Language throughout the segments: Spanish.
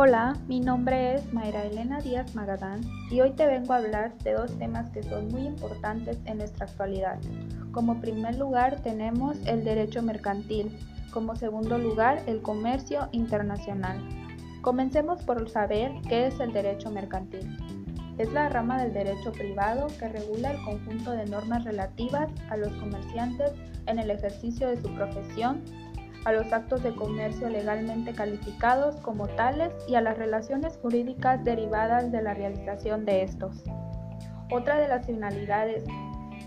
Hola, mi nombre es Mayra Elena Díaz Magadán y hoy te vengo a hablar de dos temas que son muy importantes en nuestra actualidad. Como primer lugar tenemos el derecho mercantil, como segundo lugar el comercio internacional. Comencemos por saber qué es el derecho mercantil. Es la rama del derecho privado que regula el conjunto de normas relativas a los comerciantes en el ejercicio de su profesión, a los actos de comercio legalmente calificados como tales y a las relaciones jurídicas derivadas de la realización de estos. Otra de las finalidades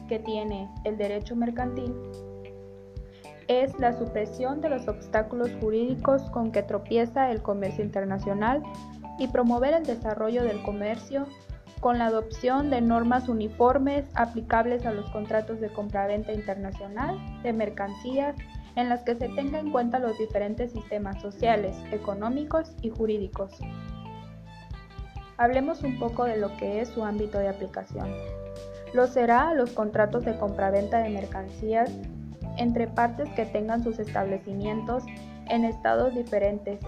que tiene el derecho mercantil es la supresión de los obstáculos jurídicos con que tropieza el comercio internacional y promover el desarrollo del comercio con la adopción de normas uniformes aplicables a los contratos de compraventa internacional de mercancías en las que se tenga en cuenta los diferentes sistemas sociales, económicos y jurídicos. Hablemos un poco de lo que es su ámbito de aplicación. Lo será los contratos de compraventa de mercancías entre partes que tengan sus establecimientos en estados diferentes,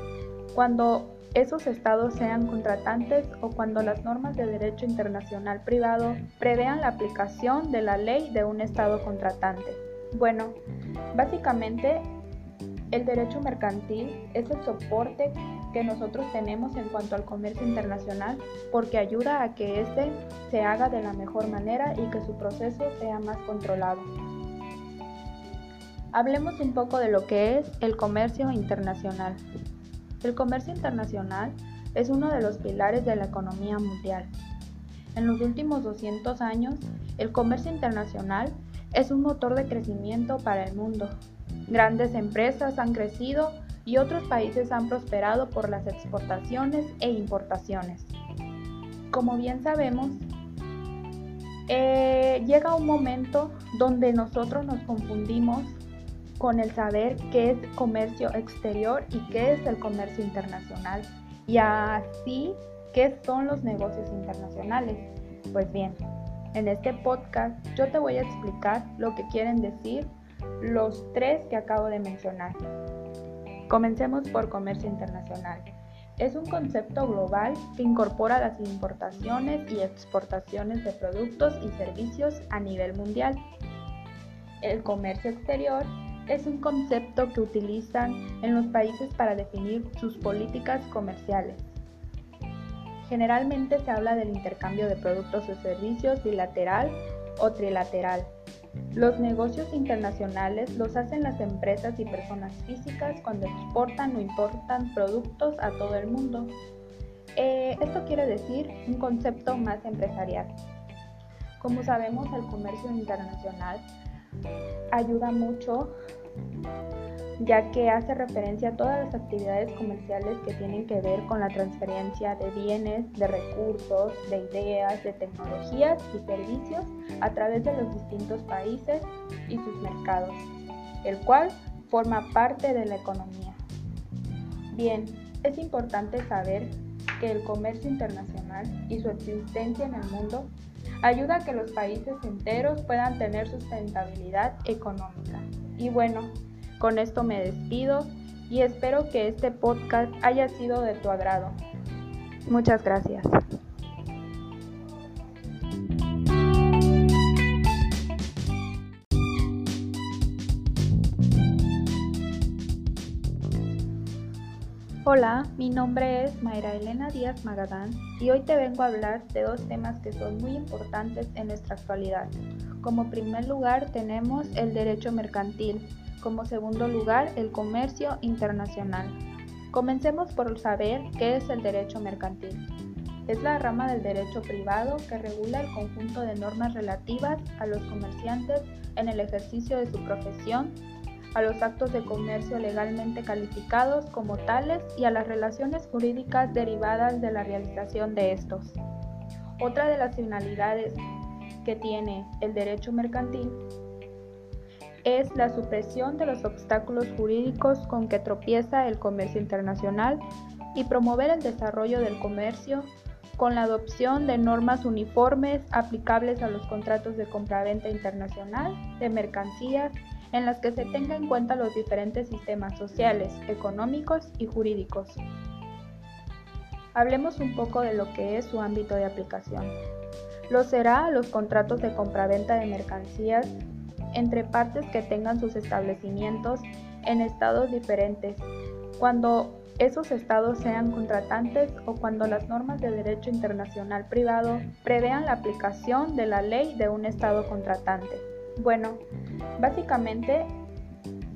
cuando esos estados sean contratantes o cuando las normas de derecho internacional privado prevean la aplicación de la ley de un estado contratante. Bueno, básicamente el derecho mercantil es el soporte que nosotros tenemos en cuanto al comercio internacional porque ayuda a que éste se haga de la mejor manera y que su proceso sea más controlado. Hablemos un poco de lo que es el comercio internacional. El comercio internacional es uno de los pilares de la economía mundial. En los últimos 200 años, el comercio internacional es un motor de crecimiento para el mundo. Grandes empresas han crecido y otros países han prosperado por las exportaciones e importaciones. Como bien sabemos, eh, llega un momento donde nosotros nos confundimos con el saber qué es comercio exterior y qué es el comercio internacional. Y así, ¿qué son los negocios internacionales? Pues bien, en este podcast yo te voy a explicar lo que quieren decir los tres que acabo de mencionar. Comencemos por comercio internacional. Es un concepto global que incorpora las importaciones y exportaciones de productos y servicios a nivel mundial. El comercio exterior es un concepto que utilizan en los países para definir sus políticas comerciales. Generalmente se habla del intercambio de productos o servicios bilateral o trilateral. Los negocios internacionales los hacen las empresas y personas físicas cuando exportan o importan productos a todo el mundo. Eh, esto quiere decir un concepto más empresarial. Como sabemos, el comercio internacional ayuda mucho ya que hace referencia a todas las actividades comerciales que tienen que ver con la transferencia de bienes, de recursos, de ideas, de tecnologías y servicios a través de los distintos países y sus mercados, el cual forma parte de la economía. Bien, es importante saber que el comercio internacional y su existencia en el mundo ayuda a que los países enteros puedan tener sustentabilidad económica. Y bueno, con esto me despido y espero que este podcast haya sido de tu agrado. Muchas gracias. Hola, mi nombre es Mayra Elena Díaz Magadán y hoy te vengo a hablar de dos temas que son muy importantes en nuestra actualidad. Como primer lugar tenemos el derecho mercantil, como segundo lugar el comercio internacional. Comencemos por saber qué es el derecho mercantil. Es la rama del derecho privado que regula el conjunto de normas relativas a los comerciantes en el ejercicio de su profesión a los actos de comercio legalmente calificados como tales y a las relaciones jurídicas derivadas de la realización de estos. Otra de las finalidades que tiene el derecho mercantil es la supresión de los obstáculos jurídicos con que tropieza el comercio internacional y promover el desarrollo del comercio con la adopción de normas uniformes aplicables a los contratos de compraventa internacional de mercancías en las que se tenga en cuenta los diferentes sistemas sociales, económicos y jurídicos. Hablemos un poco de lo que es su ámbito de aplicación. Lo será los contratos de compraventa de mercancías entre partes que tengan sus establecimientos en estados diferentes, cuando esos estados sean contratantes o cuando las normas de derecho internacional privado prevean la aplicación de la ley de un estado contratante. Bueno, básicamente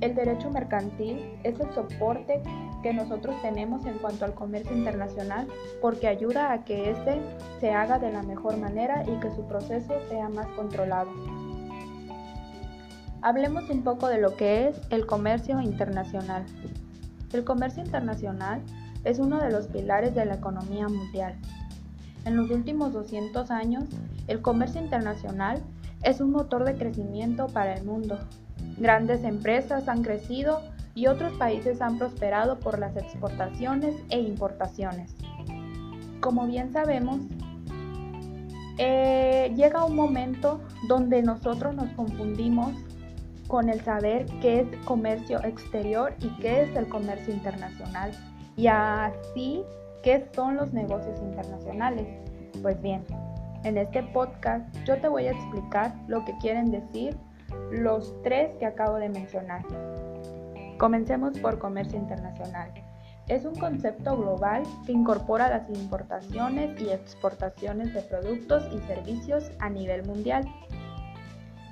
el derecho mercantil es el soporte que nosotros tenemos en cuanto al comercio internacional porque ayuda a que éste se haga de la mejor manera y que su proceso sea más controlado. Hablemos un poco de lo que es el comercio internacional. El comercio internacional es uno de los pilares de la economía mundial. En los últimos 200 años, el comercio internacional es un motor de crecimiento para el mundo. Grandes empresas han crecido y otros países han prosperado por las exportaciones e importaciones. Como bien sabemos, eh, llega un momento donde nosotros nos confundimos con el saber qué es comercio exterior y qué es el comercio internacional. Y así, ¿qué son los negocios internacionales? Pues bien, en este podcast yo te voy a explicar lo que quieren decir los tres que acabo de mencionar. Comencemos por comercio internacional. Es un concepto global que incorpora las importaciones y exportaciones de productos y servicios a nivel mundial.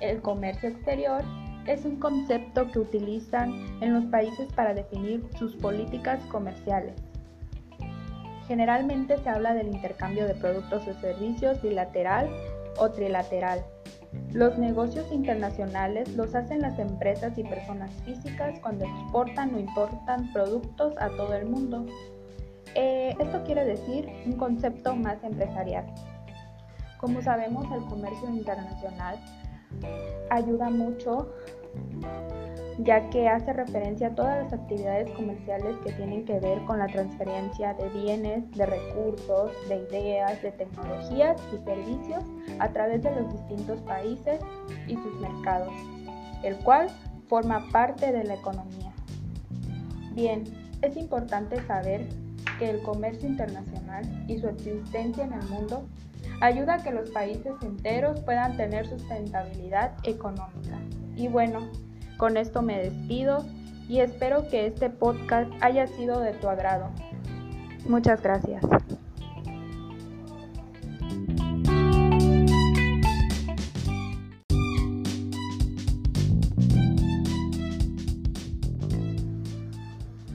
El comercio exterior es un concepto que utilizan en los países para definir sus políticas comerciales. Generalmente se habla del intercambio de productos o servicios bilateral o trilateral. Los negocios internacionales los hacen las empresas y personas físicas cuando exportan o importan productos a todo el mundo. Eh, esto quiere decir un concepto más empresarial. Como sabemos, el comercio internacional ayuda mucho ya que hace referencia a todas las actividades comerciales que tienen que ver con la transferencia de bienes, de recursos, de ideas, de tecnologías y servicios a través de los distintos países y sus mercados, el cual forma parte de la economía. Bien, es importante saber que el comercio internacional y su existencia en el mundo ayuda a que los países enteros puedan tener sustentabilidad económica. Y bueno, con esto me despido y espero que este podcast haya sido de tu agrado. Muchas gracias.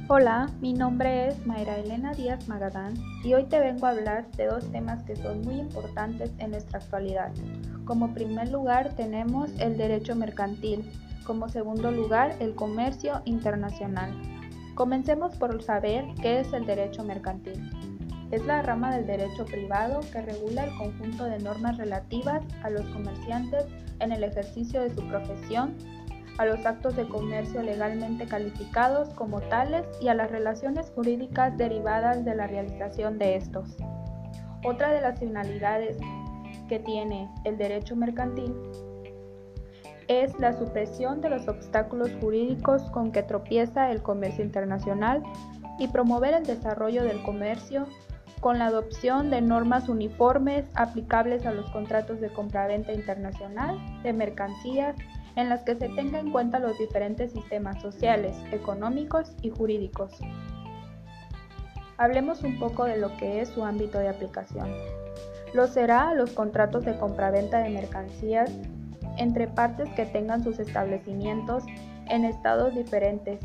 Hola, mi nombre es Mayra Elena Díaz Magadán y hoy te vengo a hablar de dos temas que son muy importantes en nuestra actualidad. Como primer lugar tenemos el derecho mercantil, como segundo lugar el comercio internacional. Comencemos por saber qué es el derecho mercantil. Es la rama del derecho privado que regula el conjunto de normas relativas a los comerciantes en el ejercicio de su profesión a los actos de comercio legalmente calificados como tales y a las relaciones jurídicas derivadas de la realización de estos. Otra de las finalidades que tiene el derecho mercantil es la supresión de los obstáculos jurídicos con que tropieza el comercio internacional y promover el desarrollo del comercio con la adopción de normas uniformes aplicables a los contratos de compraventa internacional de mercancías en las que se tenga en cuenta los diferentes sistemas sociales, económicos y jurídicos. Hablemos un poco de lo que es su ámbito de aplicación. Lo será los contratos de compraventa de mercancías entre partes que tengan sus establecimientos en estados diferentes,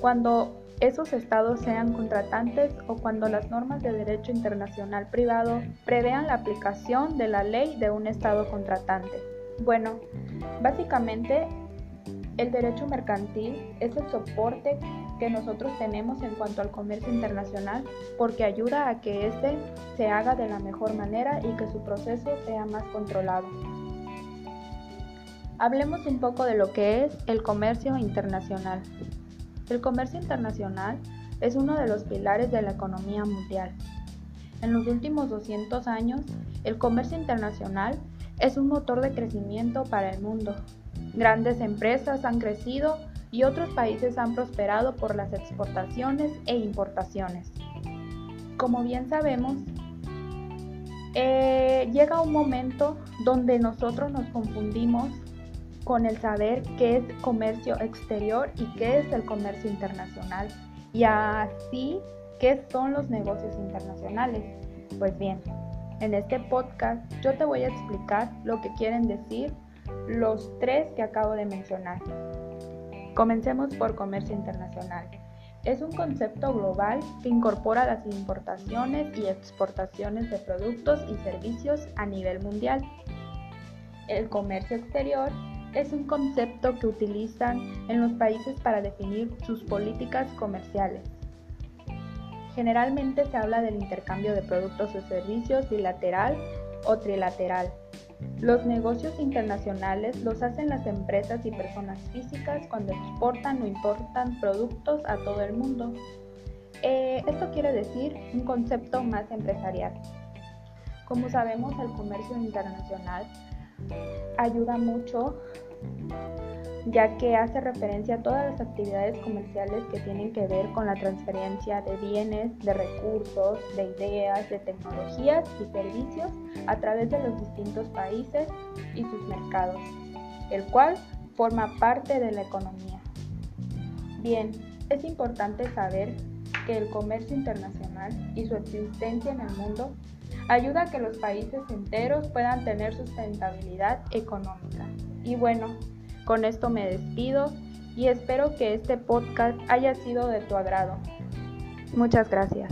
cuando esos estados sean contratantes o cuando las normas de derecho internacional privado prevean la aplicación de la ley de un estado contratante. Bueno, básicamente el derecho mercantil es el soporte que nosotros tenemos en cuanto al comercio internacional porque ayuda a que éste se haga de la mejor manera y que su proceso sea más controlado. Hablemos un poco de lo que es el comercio internacional. El comercio internacional es uno de los pilares de la economía mundial. En los últimos 200 años, el comercio internacional es un motor de crecimiento para el mundo. Grandes empresas han crecido y otros países han prosperado por las exportaciones e importaciones. como bien sabemos, eh, llega un momento donde nosotros nos confundimos con el saber qué es comercio exterior y qué es el comercio internacional. Y así, ¿qué son los negocios internacionales? Pues bien, en este podcast yo te voy a explicar lo que quieren decir los tres que acabo de mencionar. Comencemos por comercio internacional. Es un concepto global que incorpora las importaciones y exportaciones de productos y servicios a nivel mundial. El comercio exterior es un concepto que utilizan en los países para definir sus políticas comerciales. Generalmente se habla del intercambio de productos o servicios bilateral o trilateral. Los negocios internacionales los hacen las empresas y personas físicas cuando exportan o importan productos a todo el mundo. Eh, esto quiere decir un concepto más empresarial. Como sabemos, el comercio internacional ayuda mucho ya que hace referencia a todas las actividades comerciales que tienen que ver con la transferencia de bienes, de recursos, de ideas, de tecnologías y servicios a través de los distintos países y sus mercados, el cual forma parte de la economía. Bien, es importante saber que el comercio internacional y su existencia en el mundo ayuda a que los países enteros puedan tener sustentabilidad económica. Y bueno, con esto me despido y espero que este podcast haya sido de tu agrado. Muchas gracias.